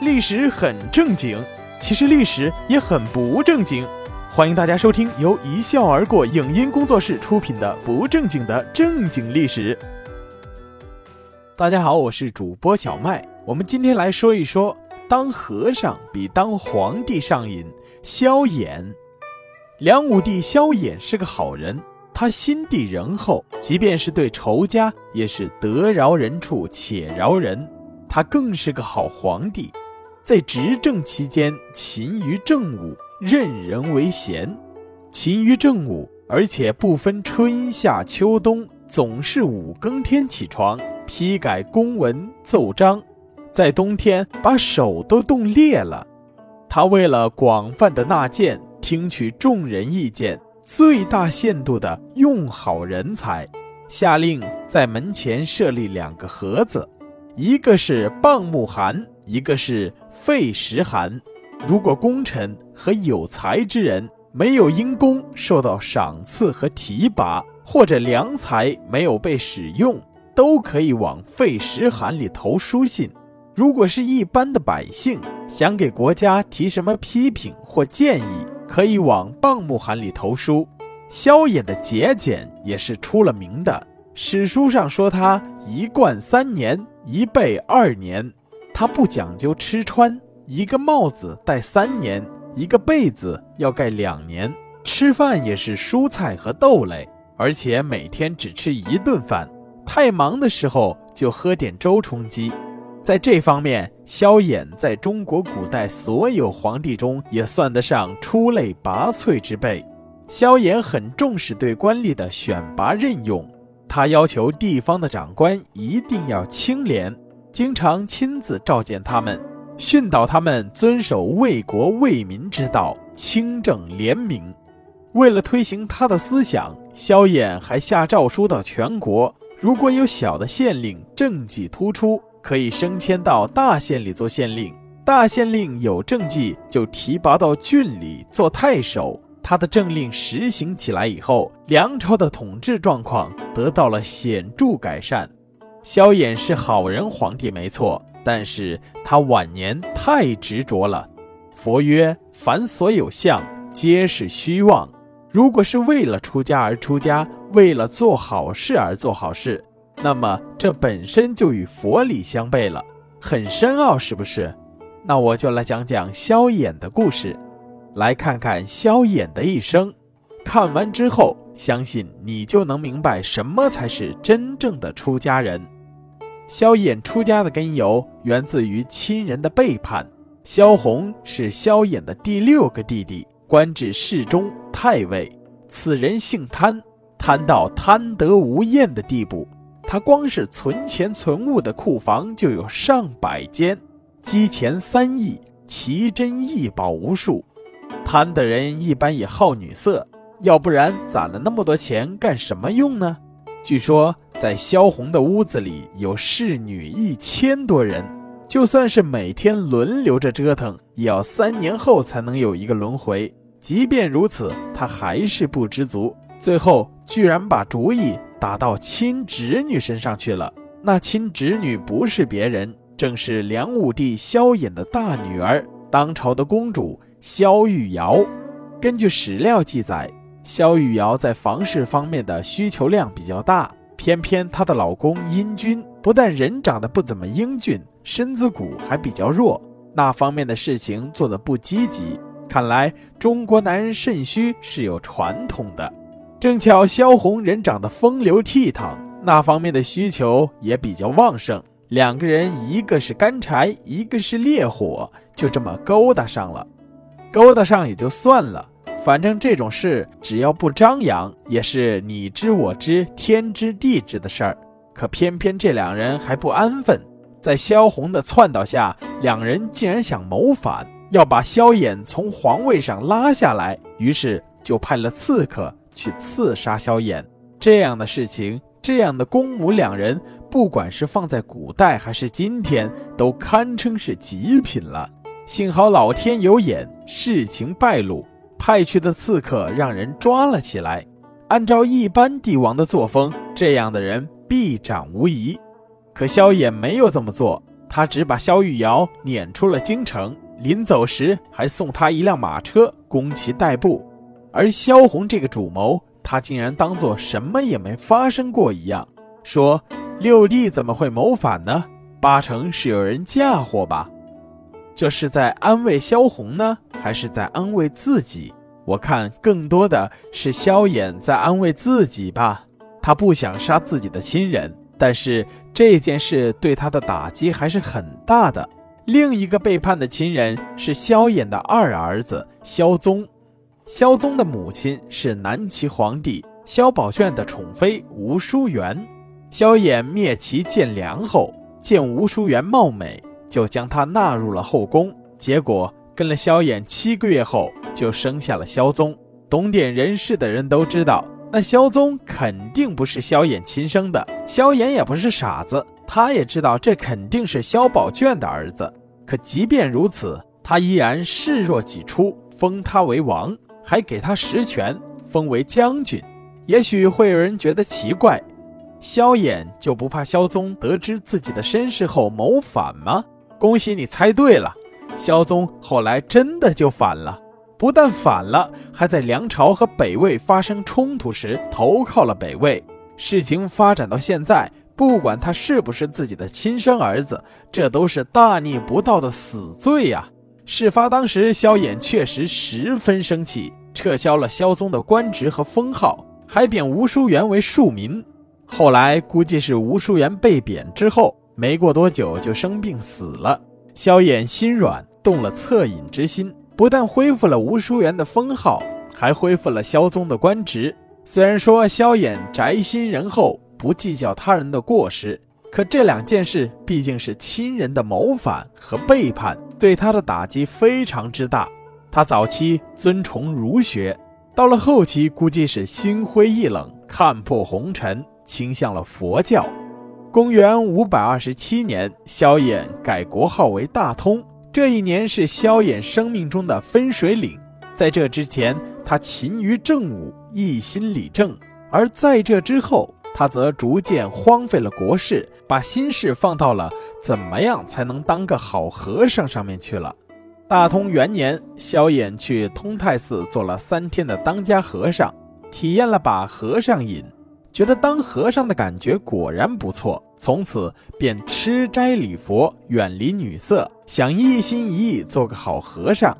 历史很正经，其实历史也很不正经。欢迎大家收听由一笑而过影音工作室出品的《不正经的正经历史》。大家好，我是主播小麦。我们今天来说一说，当和尚比当皇帝上瘾。萧衍，梁武帝萧衍是个好人，他心地仁厚，即便是对仇家，也是得饶人处且饶人。他更是个好皇帝，在执政期间勤于政务，任人为贤。勤于政务，而且不分春夏秋冬，总是五更天起床批改公文奏章，在冬天把手都冻裂了。他为了广泛的纳谏，听取众人意见，最大限度的用好人才，下令在门前设立两个盒子。一个是棒木函，一个是废石函。如果功臣和有才之人没有因功受到赏赐和提拔，或者良才没有被使用，都可以往废石函里投书信。如果是一般的百姓想给国家提什么批评或建议，可以往蚌木函里投书。萧衍的节俭也是出了名的，史书上说他一贯三年。一背二年，他不讲究吃穿，一个帽子戴三年，一个被子要盖两年。吃饭也是蔬菜和豆类，而且每天只吃一顿饭。太忙的时候就喝点粥充饥。在这方面，萧衍在中国古代所有皇帝中也算得上出类拔萃之辈。萧衍很重视对官吏的选拔任用。他要求地方的长官一定要清廉，经常亲自召见他们，训导他们遵守为国为民之道，清正廉明。为了推行他的思想，萧衍还下诏书到全国：如果有小的县令政绩突出，可以升迁到大县里做县令；大县令有政绩，就提拔到郡里做太守。他的政令实行起来以后，梁朝的统治状况得到了显著改善。萧衍是好人皇帝没错，但是他晚年太执着了。佛曰：“凡所有相，皆是虚妄。”如果是为了出家而出家，为了做好事而做好事，那么这本身就与佛理相悖了，很深奥，是不是？那我就来讲讲萧衍的故事。来看看萧衍的一生，看完之后，相信你就能明白什么才是真正的出家人。萧衍出家的根由源自于亲人的背叛。萧红是萧衍的第六个弟弟，官至侍中、太尉。此人姓贪，贪到贪得无厌的地步。他光是存钱存物的库房就有上百间，积钱三亿，奇珍异宝无数。贪的人一般也好女色，要不然攒了那么多钱干什么用呢？据说在萧红的屋子里有侍女一千多人，就算是每天轮流着折腾，也要三年后才能有一个轮回。即便如此，他还是不知足，最后居然把主意打到亲侄女身上去了。那亲侄女不是别人，正是梁武帝萧衍的大女儿，当朝的公主。萧玉瑶，根据史料记载，萧玉瑶在房事方面的需求量比较大，偏偏她的老公英俊，不但人长得不怎么英俊，身子骨还比较弱，那方面的事情做得不积极。看来中国男人肾虚是有传统的。正巧萧红人长得风流倜傥，那方面的需求也比较旺盛，两个人一个是干柴，一个是烈火，就这么勾搭上了。勾搭上也就算了，反正这种事只要不张扬，也是你知我知、天知地知的事儿。可偏偏这两人还不安分，在萧红的撺掇下，两人竟然想谋反，要把萧衍从皇位上拉下来。于是就派了刺客去刺杀萧衍。这样的事情，这样的公母两人，不管是放在古代还是今天，都堪称是极品了。幸好老天有眼，事情败露，派去的刺客让人抓了起来。按照一般帝王的作风，这样的人必斩无疑。可萧衍没有这么做，他只把萧玉瑶撵出了京城，临走时还送他一辆马车供其代步。而萧红这个主谋，他竟然当做什么也没发生过一样，说六弟怎么会谋反呢？八成是有人嫁祸吧？这是在安慰萧红呢，还是在安慰自己？我看更多的是萧衍在安慰自己吧。他不想杀自己的亲人，但是这件事对他的打击还是很大的。另一个背叛的亲人是萧衍的二儿子萧宗。萧宗的母亲是南齐皇帝萧宝卷的宠妃吴淑媛。萧衍灭齐建梁后，见吴淑媛貌美，就将她纳入了后宫。结果跟了萧衍七个月后，就生下了萧宗。懂点人事的人都知道，那萧宗肯定不是萧衍亲生的。萧衍也不是傻子，他也知道这肯定是萧宝卷的儿子。可即便如此，他依然视若己出，封他为王。还给他实权，封为将军。也许会有人觉得奇怪，萧衍就不怕萧宗得知自己的身世后谋反吗？恭喜你猜对了，萧宗后来真的就反了。不但反了，还在梁朝和北魏发生冲突时投靠了北魏。事情发展到现在，不管他是不是自己的亲生儿子，这都是大逆不道的死罪呀！事发当时，萧衍确实十分生气，撤销了萧宗的官职和封号，还贬吴淑媛为庶民。后来估计是吴淑媛被贬之后，没过多久就生病死了。萧衍心软，动了恻隐之心，不但恢复了吴淑媛的封号，还恢复了萧宗的官职。虽然说萧衍宅心仁厚，不计较他人的过失。可这两件事毕竟是亲人的谋反和背叛，对他的打击非常之大。他早期尊崇儒学，到了后期估计是心灰意冷，看破红尘，倾向了佛教。公元五百二十七年，萧衍改国号为大通。这一年是萧衍生命中的分水岭。在这之前，他勤于政务，一心理政；而在这之后，他则逐渐荒废了国事，把心事放到了怎么样才能当个好和尚上面去了。大通元年，萧衍去通泰寺做了三天的当家和尚，体验了把和尚瘾，觉得当和尚的感觉果然不错，从此便吃斋礼佛，远离女色，想一心一意做个好和尚。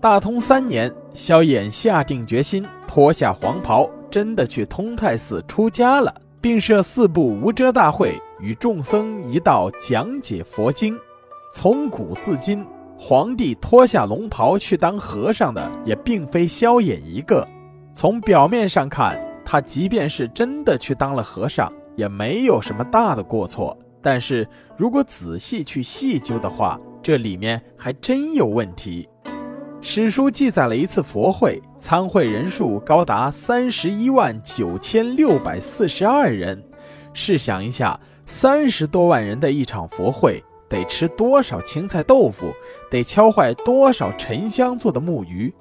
大通三年，萧衍下定决心，脱下黄袍。真的去通泰寺出家了，并设四部无遮大会，与众僧一道讲解佛经。从古至今，皇帝脱下龙袍去当和尚的也并非萧衍一个。从表面上看，他即便是真的去当了和尚，也没有什么大的过错。但是如果仔细去细究的话，这里面还真有问题。史书记载了一次佛会，参会人数高达三十一万九千六百四十二人。试想一下，三十多万人的一场佛会，得吃多少青菜豆腐，得敲坏多少沉香做的木鱼。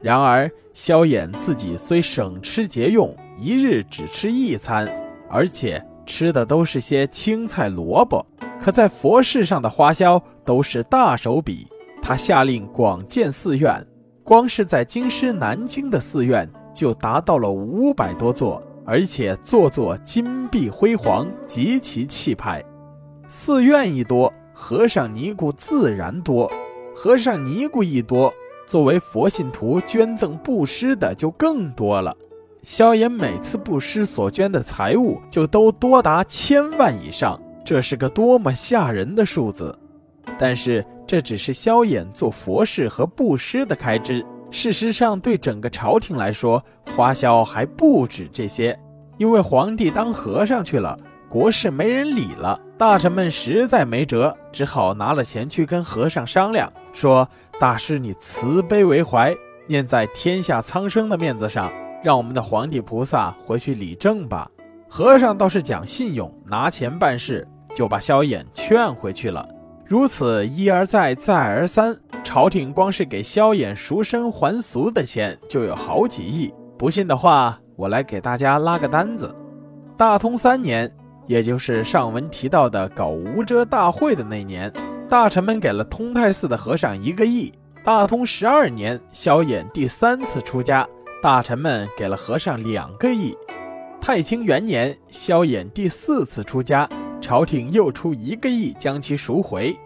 然而，萧衍自己虽省吃俭用，一日只吃一餐，而且吃的都是些青菜萝卜，可在佛事上的花销都是大手笔。他下令广建寺院，光是在京师南京的寺院就达到了五百多座，而且座座金碧辉煌，极其气派。寺院一多，和尚尼姑自然多；和尚尼姑一多，作为佛信徒捐赠布施的就更多了。萧炎每次布施所捐的财物就都多达千万以上，这是个多么吓人的数字！但是。这只是萧衍做佛事和布施的开支，事实上，对整个朝廷来说，花销还不止这些。因为皇帝当和尚去了，国事没人理了，大臣们实在没辙，只好拿了钱去跟和尚商量，说：“大师，你慈悲为怀，念在天下苍生的面子上，让我们的皇帝菩萨回去理政吧。”和尚倒是讲信用，拿钱办事，就把萧衍劝回去了。如此一而再，再而三，朝廷光是给萧衍赎身还俗的钱就有好几亿。不信的话，我来给大家拉个单子。大通三年，也就是上文提到的搞无遮大会的那年，大臣们给了通泰寺的和尚一个亿。大通十二年，萧衍第三次出家，大臣们给了和尚两个亿。太清元年，萧衍第四次出家，朝廷又出一个亿将其赎回。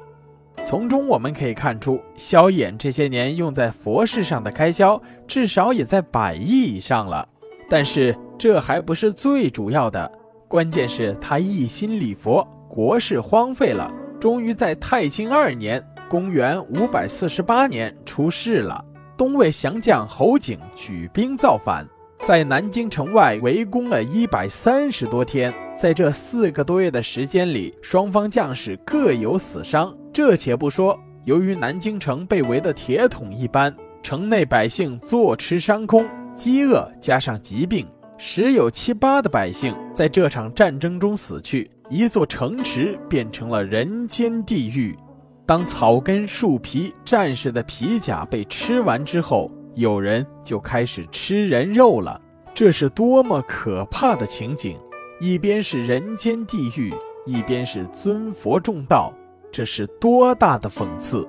从中我们可以看出，萧衍这些年用在佛事上的开销，至少也在百亿以上了。但是这还不是最主要的，关键是他一心礼佛，国事荒废了，终于在太清二年（公元五百四十八年）出事了。东魏降将侯景举兵造反，在南京城外围攻了一百三十多天，在这四个多月的时间里，双方将士各有死伤。这且不说，由于南京城被围得铁桶一般，城内百姓坐吃山空，饥饿加上疾病，十有七八的百姓在这场战争中死去，一座城池变成了人间地狱。当草根、树皮、战士的皮甲被吃完之后，有人就开始吃人肉了。这是多么可怕的情景！一边是人间地狱，一边是尊佛重道。这是多大的讽刺！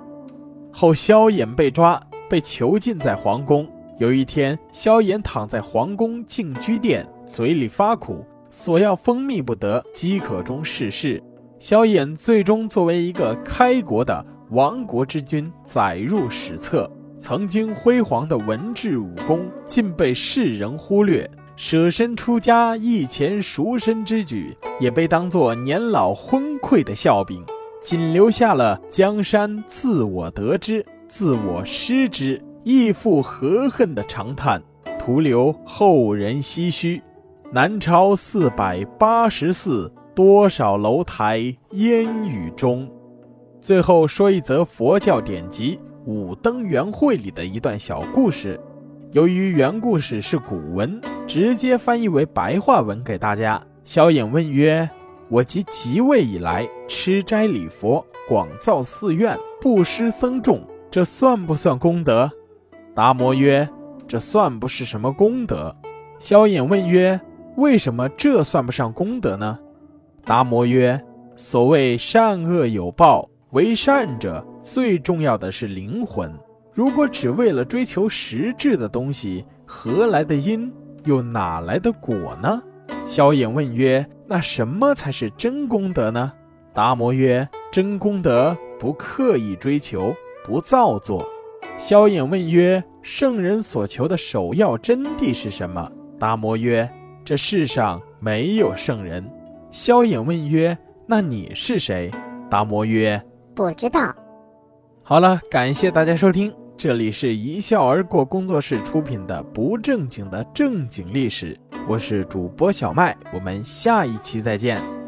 后萧衍被抓，被囚禁在皇宫。有一天，萧衍躺在皇宫静居殿，嘴里发苦，索要蜂蜜不得，饥渴中逝世。萧衍最终作为一个开国的亡国之君载入史册，曾经辉煌的文治武功尽被世人忽略，舍身出家一前赎身之举也被当作年老昏聩的笑柄。仅留下了江山自我得之，自我失之，亦复何恨的长叹，徒留后人唏嘘。南朝四百八十寺，多少楼台烟雨中。最后说一则佛教典籍《五灯圆会》里的一段小故事。由于原故事是古文，直接翻译为白话文给大家。萧衍问曰。我即即位以来，吃斋礼佛，广造寺院，布施僧众，这算不算功德？达摩曰：这算不是什么功德。萧衍问曰：为什么这算不上功德呢？达摩曰：所谓善恶有报，为善者最重要的是灵魂。如果只为了追求实质的东西，何来的因，又哪来的果呢？萧衍问曰。那什么才是真功德呢？达摩曰：真功德不刻意追求，不造作。萧衍问曰：圣人所求的首要真谛是什么？达摩曰：这世上没有圣人。萧衍问曰：那你是谁？达摩曰：不知道。好了，感谢大家收听，这里是一笑而过工作室出品的不正经的正经历史。我是主播小麦，我们下一期再见。